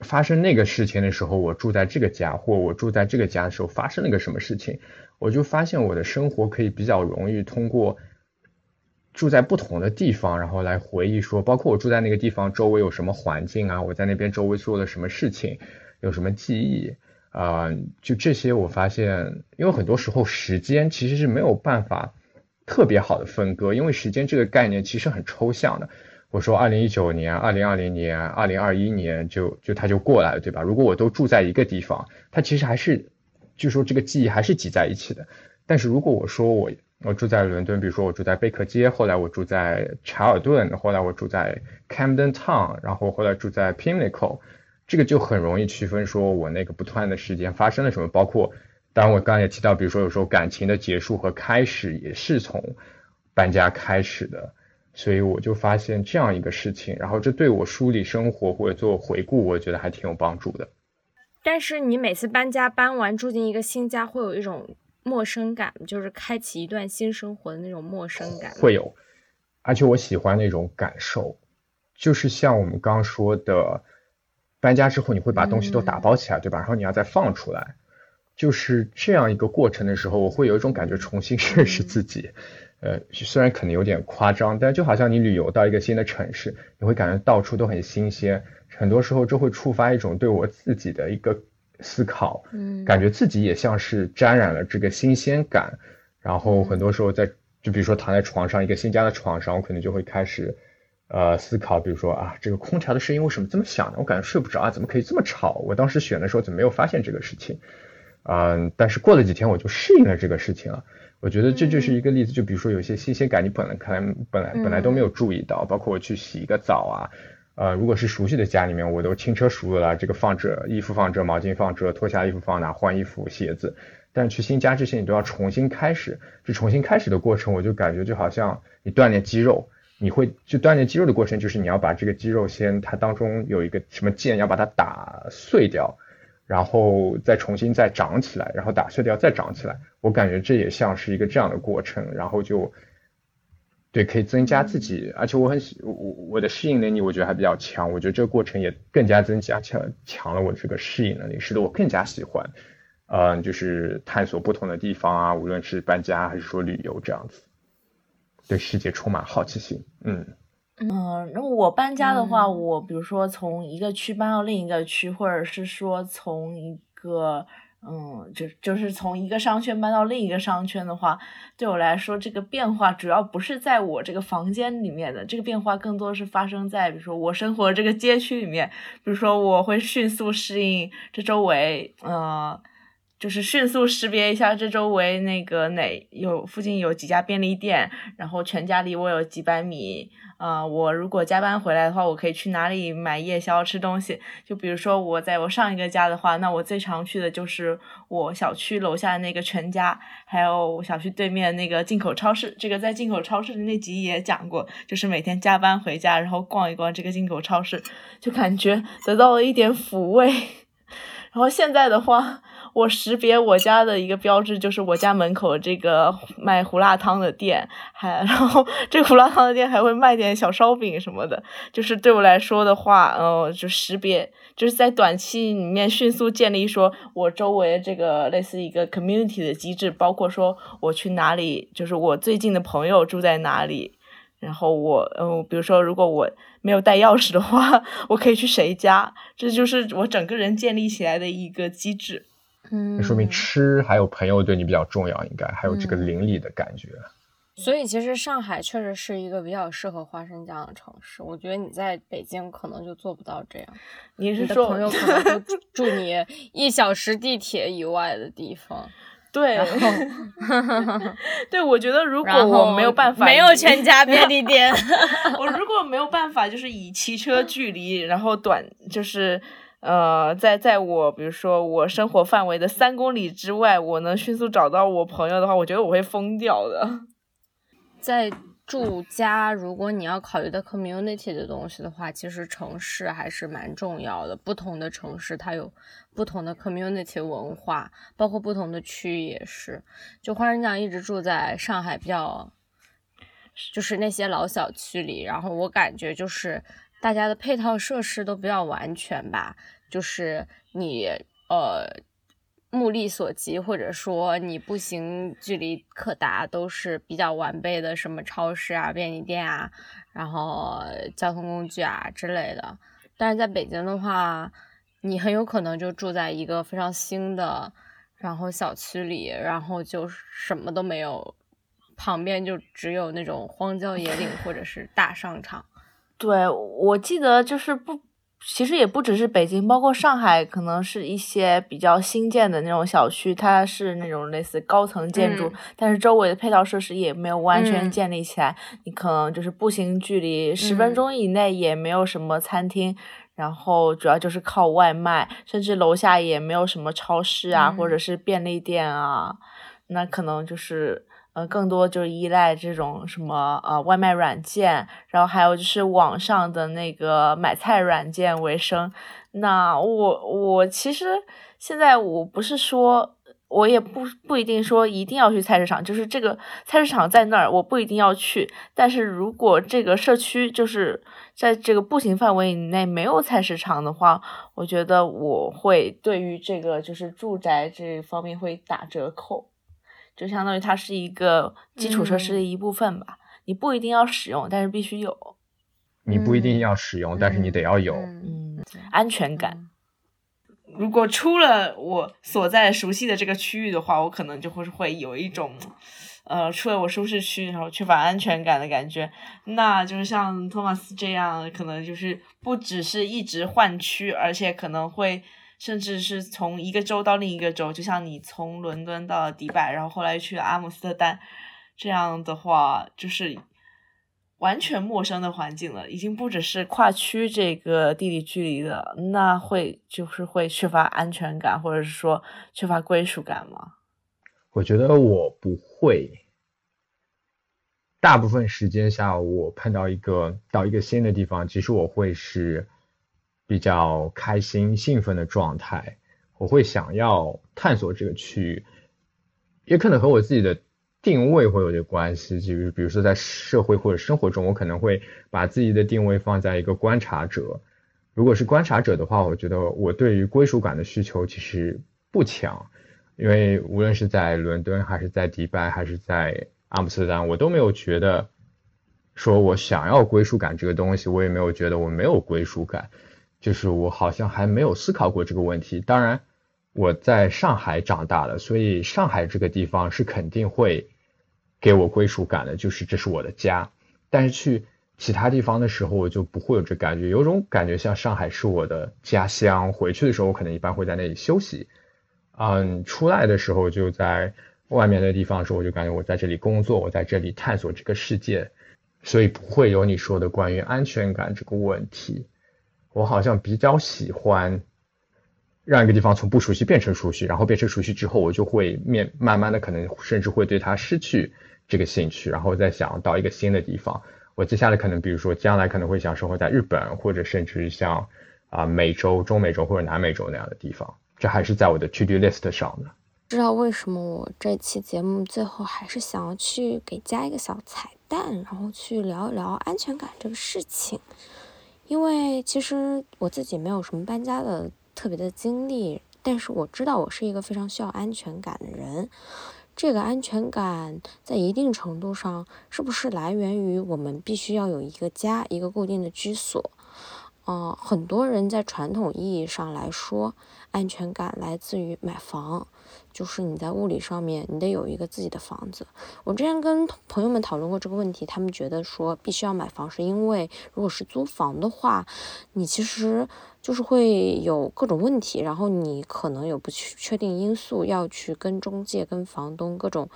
S3: 发生那个事情的时候，我住在这个家，或我住在这个家的时候发生了一个什么事情，我就发现我的生活可以比较容易通过住在不同的地方，然后来回忆说，包括我住在那个地方周围有什么环境啊，我在那边周围做了什么事情，有什么记忆。啊，就这些，我发现，因为很多时候时间其实是没有办法特别好的分割，因为时间这个概念其实很抽象的。我说二零一九年、二零二零年、二零二一年，就就它就过来了，对吧？如果我都住在一个地方，它其实还是，就说这个记忆还是挤在一起的。但是如果我说我我住在伦敦，比如说我住在贝克街，后来我住在查尔顿，后来我住在 Camden Town，然后后来住在 Pimlico。这个就很容易区分，说我那个不断的时间发生了什么，包括，当然我刚才也提到，比如说有时候感情的结束和开始也是从搬家开始的，所以我就发现这样一个事情，然后这对我梳理生活或者做回顾，我觉得还挺有帮助的。
S4: 但是你每次搬家搬完住进一个新家，会有一种陌生感，就是开启一段新生活的那种陌生感。
S3: 会有，而且我喜欢那种感受，就是像我们刚说的。搬家之后，你会把东西都打包起来，对吧？然后你要再放出来，就是这样一个过程的时候，我会有一种感觉，重新认识自己。呃，虽然可能有点夸张，但就好像你旅游到一个新的城市，你会感觉到处都很新鲜。很多时候，就会触发一种对我自己的一个思考，嗯，感觉自己也像是沾染了这个新鲜感。然后很多时候，在就比如说躺在床上，一个新家的床上，我可能就会开始。呃，思考，比如说啊，这个空调的声音为什么这么响呢？我感觉睡不着啊，怎么可以这么吵？我当时选的时候怎么没有发现这个事情？嗯，但是过了几天我就适应了这个事情了。我觉得这就是一个例子，就比如说有些新鲜感，你本来可能本来本来都没有注意到，包括我去洗一个澡啊，呃，如果是熟悉的家里面，我都轻车熟路了，这个放这衣服放这，毛巾放这，脱下衣服放哪，换衣服鞋子。但去新家之前，你都要重新开始，这重新开始的过程，我就感觉就好像你锻炼肌肉。你会就锻炼肌肉的过程，就是你要把这个肌肉先，它当中有一个什么键，要把它打碎掉，然后再重新再长起来，然后打碎掉再长起来。我感觉这也像是一个这样的过程，然后就对可以增加自己，而且我很喜我我的适应能力，我觉得还比较强。我觉得这个过程也更加增加强强了我这个适应能力，使得我更加喜欢，嗯，就是探索不同的地方啊，无论是搬家还是说旅游这样子。对世界充满好奇心，嗯
S2: 嗯，那我搬家的话，我比如说从一个区搬到另一个区，或者是说从一个嗯，就就是从一个商圈搬到另一个商圈的话，对我来说，这个变化主要不是在我这个房间里面的，这个变化更多是发生在比如说我生活这个街区里面，比如说我会迅速适应这周围，呃。就是迅速识别一下这周围那个哪有附近有几家便利店，然后全家离我有几百米。啊，我如果加班回来的话，我可以去哪里买夜宵吃东西？就比如说我在我上一个家的话，那我最常去的就是我小区楼下那个全家，还有我小区对面那个进口超市。这个在进口超市的那集也讲过，就是每天加班回家，然后逛一逛这个进口超市，就感觉得到了一点抚慰。然后现在的话。我识别我家的一个标志就是我家门口这个卖胡辣汤的店，还 然后这个胡辣汤的店还会卖点小烧饼什么的，就是对我来说的话，嗯，就识别就是在短期里面迅速建立说我周围这个类似一个 community 的机制，包括说我去哪里，就是我最近的朋友住在哪里，然后我，嗯，比如说，如果我没有带钥匙的话，我可以去谁家？这就是我整个人建立起来的一个机制。
S4: 嗯，
S3: 说明吃还有朋友对你比较重要，应该还有这个邻里的感觉。
S4: 所以其实上海确实是一个比较适合花生酱的城市。我觉得你在北京可能就做不到这样。
S2: 你是说
S4: 朋友可能就 住你一小时地铁以外的地方？
S2: 对，对，我觉得如果我没有办法，
S4: 没有全家便利店，
S2: 我如果没有办法，就是以骑车距离，然后短，就是呃，在在我比如说我生活范围的三公里之外，我能迅速找到我朋友的话，我觉得我会疯掉的。
S4: 在住家，如果你要考虑到 community 的东西的话，其实城市还是蛮重要的。不同的城市它有不同的 community 文化，包括不同的区域也是。就花生酱一直住在上海，比较就是那些老小区里，然后我感觉就是大家的配套设施都比较完全吧，就是你呃。目力所及，或者说你步行距离可达，都是比较完备的，什么超市啊、便利店啊，然后交通工具啊之类的。但是在北京的话，你很有可能就住在一个非常新的，然后小区里，然后就什么都没有，旁边就只有那种荒郊野岭或者是大商场。
S2: 对，我记得就是不。其实也不只是北京，包括上海，可能是一些比较新建的那种小区，它是那种类似高层建筑，但是周围的配套设施也没有完全建立起来。你可能就是步行距离十分钟以内也没有什么餐厅，然后主要就是靠外卖，甚至楼下也没有什么超市啊，或者是便利店啊，那可能就是。呃，更多就是依赖这种什么呃外卖软件，然后还有就是网上的那个买菜软件为生。那我我其实现在我不是说，我也不不一定说一定要去菜市场，就是这个菜市场在那儿，我不一定要去。但是如果这个社区就是在这个步行范围以内没有菜市场的话，我觉得我会对于这个就是住宅这方面会打折扣。就相当于它是一个基础设施的一部分吧，你不一定要使用，但是必须有。
S3: 你不一定要使用，但是你得要有。
S2: 嗯，安全感。如果出了我所在熟悉的这个区域的话，我可能就会会有一种，呃，出了我舒适区然后缺乏安全感的感觉。那就是像托马斯这样，可能就是不只是一直换区，而且可能会。甚至是从一个州到另一个州，就像你从伦敦到迪拜，然后后来去了阿姆斯特丹，这样的话就是完全陌生的环境了，已经不只是跨区这个地理距离了，那会就是会缺乏安全感，或者是说缺乏归属感吗？
S3: 我觉得我不会，大部分时间下我碰到一个到一个新的地方，其实我会是。比较开心、兴奋的状态，我会想要探索这个区域，也可能和我自己的定位会有点关系。就是比如说在社会或者生活中，我可能会把自己的定位放在一个观察者。如果是观察者的话，我觉得我对于归属感的需求其实不强，因为无论是在伦敦还是在迪拜还是在阿姆斯特丹，我都没有觉得说我想要归属感这个东西，我也没有觉得我没有归属感。就是我好像还没有思考过这个问题。当然，我在上海长大了，所以上海这个地方是肯定会给我归属感的，就是这是我的家。但是去其他地方的时候，我就不会有这感觉，有种感觉像上海是我的家乡。回去的时候，我可能一般会在那里休息。嗯，出来的时候就在外面的地方的时候，我就感觉我在这里工作，我在这里探索这个世界，所以不会有你说的关于安全感这个问题。我好像比较喜欢让一个地方从不熟悉变成熟悉，然后变成熟悉之后，我就会面慢慢的可能甚至会对它失去这个兴趣，然后再想到一个新的地方。我接下来可能比如说将来可能会想生活在日本，或者甚至像啊美洲、中美洲或者南美洲那样的地方，这还是在我的 to do list 上的。
S4: 知道为什么我这期节目最后还是想要去给加一个小彩蛋，然后去聊一聊安全感这个事情。因为其实我自己没有什么搬家的特别的经历，但是我知道我是一个非常需要安全感的人。
S1: 这个安全感在一定程度上是不是来源于我们必须要有一个家，一个固定的居所？哦，很多人在传统意义上来说，安全感来自于买房，就是你在物理上面你得有一个自己的房子。我之前跟朋友们讨论过这个问题，他们觉得说必须要买房，是因为如果是租房的话，你其实。就是会有各种问题，然后你可能有不确定因素，要去跟中介、跟房东各种，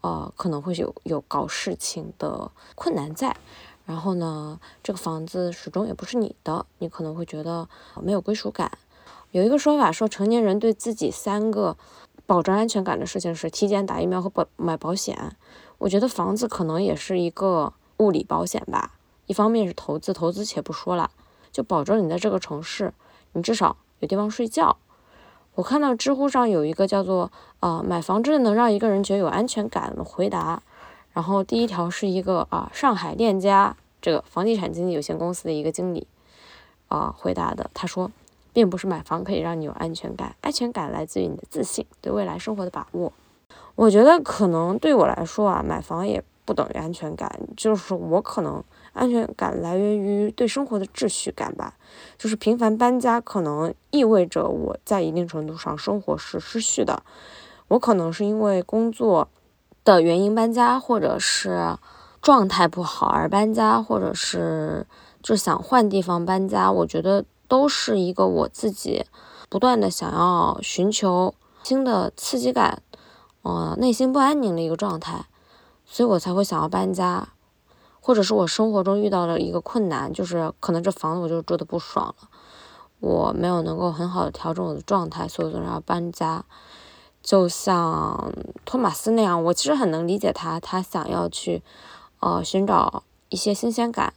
S1: 呃，可能会有有搞事情的困难在。然后呢，这个房子始终也不是你的，你可能会觉得没有归属感。有一个说法说，成年人对自己三个保证安全感的事情是体检、打疫苗和保买保险。我觉得房子可能也是一个物理保险吧。一方面是投资，投资且不说了。就保证你在这个城市，你至少有地方睡觉。我看到知乎上有一个叫做“啊，买房真的能让一个人觉得有安全感”的回答。然后第一条是一个啊，上海链家这个房地产经纪有限公司的一个经理啊回答的。他说，并不是买房可以让你有安全感，安全感来自于你的自信，对未来生活的把握。我觉得可能对我来说啊，买房也不等于安全感，就是我可能。安全感来源于对生活的秩序感吧，就是频繁搬家可能意味着我在一定程度上生活是失序的。我可能是因为工作的原因搬家，或者是状态不好而搬家，或者是就想换地方搬家。我觉得都是一个我自己不断的想要寻求新的刺激感，呃，内心不安宁的一个状态，所以我才会想要搬家。或者是我生活中遇到了一个困难，就是可能这房子我就住的不爽了，我没有能够很好的调整我的状态，所以我要搬家。就像托马斯那样，我其实很能理解他，他想要去，呃，寻找一些新鲜感，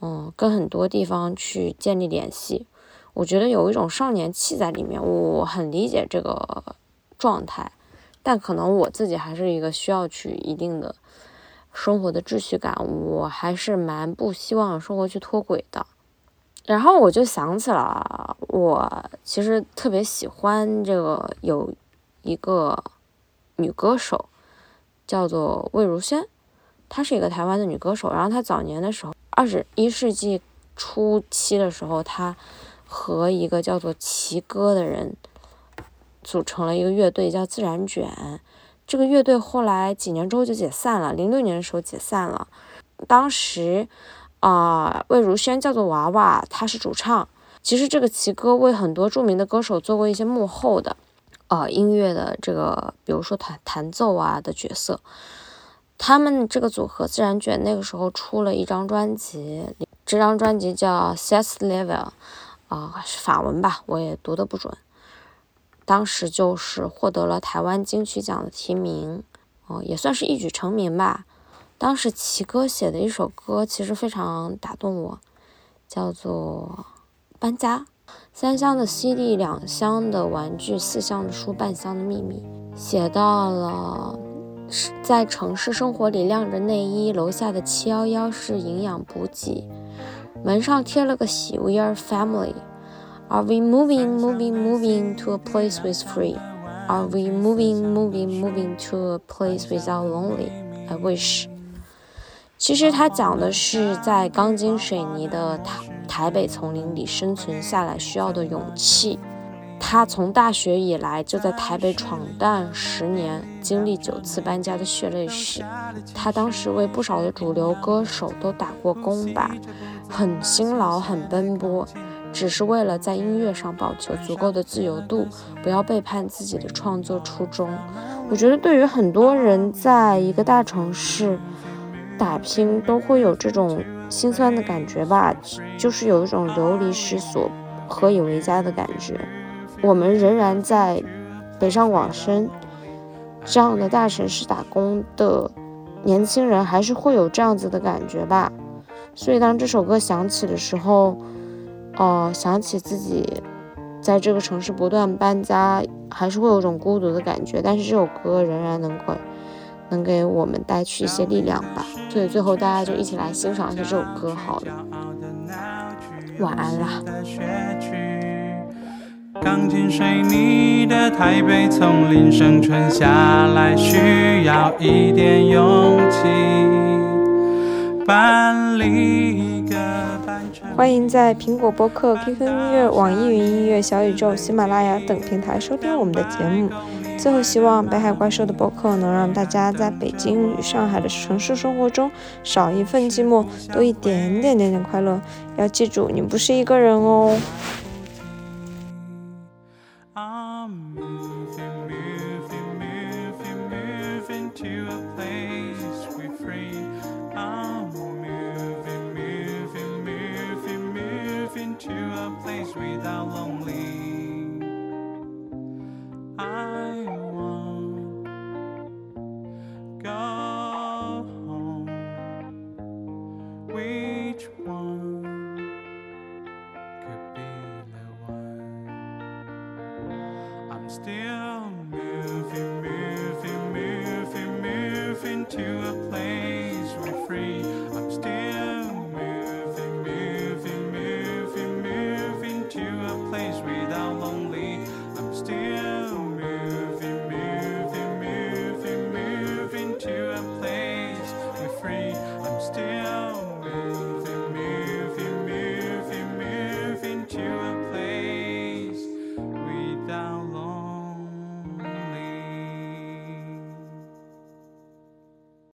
S1: 嗯，跟很多地方去建立联系。我觉得有一种少年气在里面，我很理解这个状态，但可能我自己还是一个需要去一定的。生活的秩序感，我还是蛮不希望生活去脱轨的。然后我就想起了，我其实特别喜欢这个有一个女歌手，叫做魏如萱，她是一个台湾的女歌手。然后她早年的时候，二十一世纪初期的时候，她和一个叫做奇哥的人组成了一个乐队，叫自然卷。这个乐队后来几年之后就解散了，零六年的时候解散了。当时，啊，魏如萱叫做娃娃，她是主唱。其实这个奇哥为很多著名的歌手做过一些幕后的，呃，音乐的这个，比如说弹弹奏啊的角色。他们这个组合自然卷那个时候出了一张专辑，这张专辑叫《s e s Level》，啊，是法文吧，我也读的不准。当时就是获得了台湾金曲奖的提名，哦，也算是一举成名吧。当时奇哥写的一首歌其实非常打动我，叫做《搬家》。三箱的 CD，两箱的玩具，四箱的书，半箱的秘密。写到了在城市生活里晾着内衣，楼下的七幺幺是营养补给，门上贴了个喜 We are family。Are we moving, moving, moving to a place with free? Are we moving, moving, moving to a place without lonely? I wish. 其实它讲的是在钢筋水泥的台台北丛林里生存下来需要的勇气。他从大学以来就在台北闯荡十年，经历九次搬家的血泪史。他当时为不少的主流歌手都打过工吧，很辛劳，很奔波。只是为了在音乐上保持足够的自由度，不要背叛自己的创作初衷。我觉得对于很多人在一个大城市打拼，都会有这种心酸的感觉吧，就是有一种流离失所、何以为家的感觉。我们仍然在北上广深这样的大城市打工的年轻人，还是会有这样子的感觉吧。所以当这首歌响起的时候，哦，想起自己在这个城市不断搬家，还是会有种孤独的感觉。但是这首歌仍然能够能给我们带去一些力量吧。所以最后大家就一起来欣赏一下这首歌好了。晚安啦。钢筋水泥的台北生存下来，需要一点勇气。搬离个半城。
S5: 欢迎在苹果播客、QQ 音乐、网易云音乐、小宇宙、喜马拉雅等平台收听我们的节目。最后，希望北海怪兽的播客能让大家在北京与上海的城市生活中少一份寂寞，多一点点点点快乐。要记住，你不是一个人哦。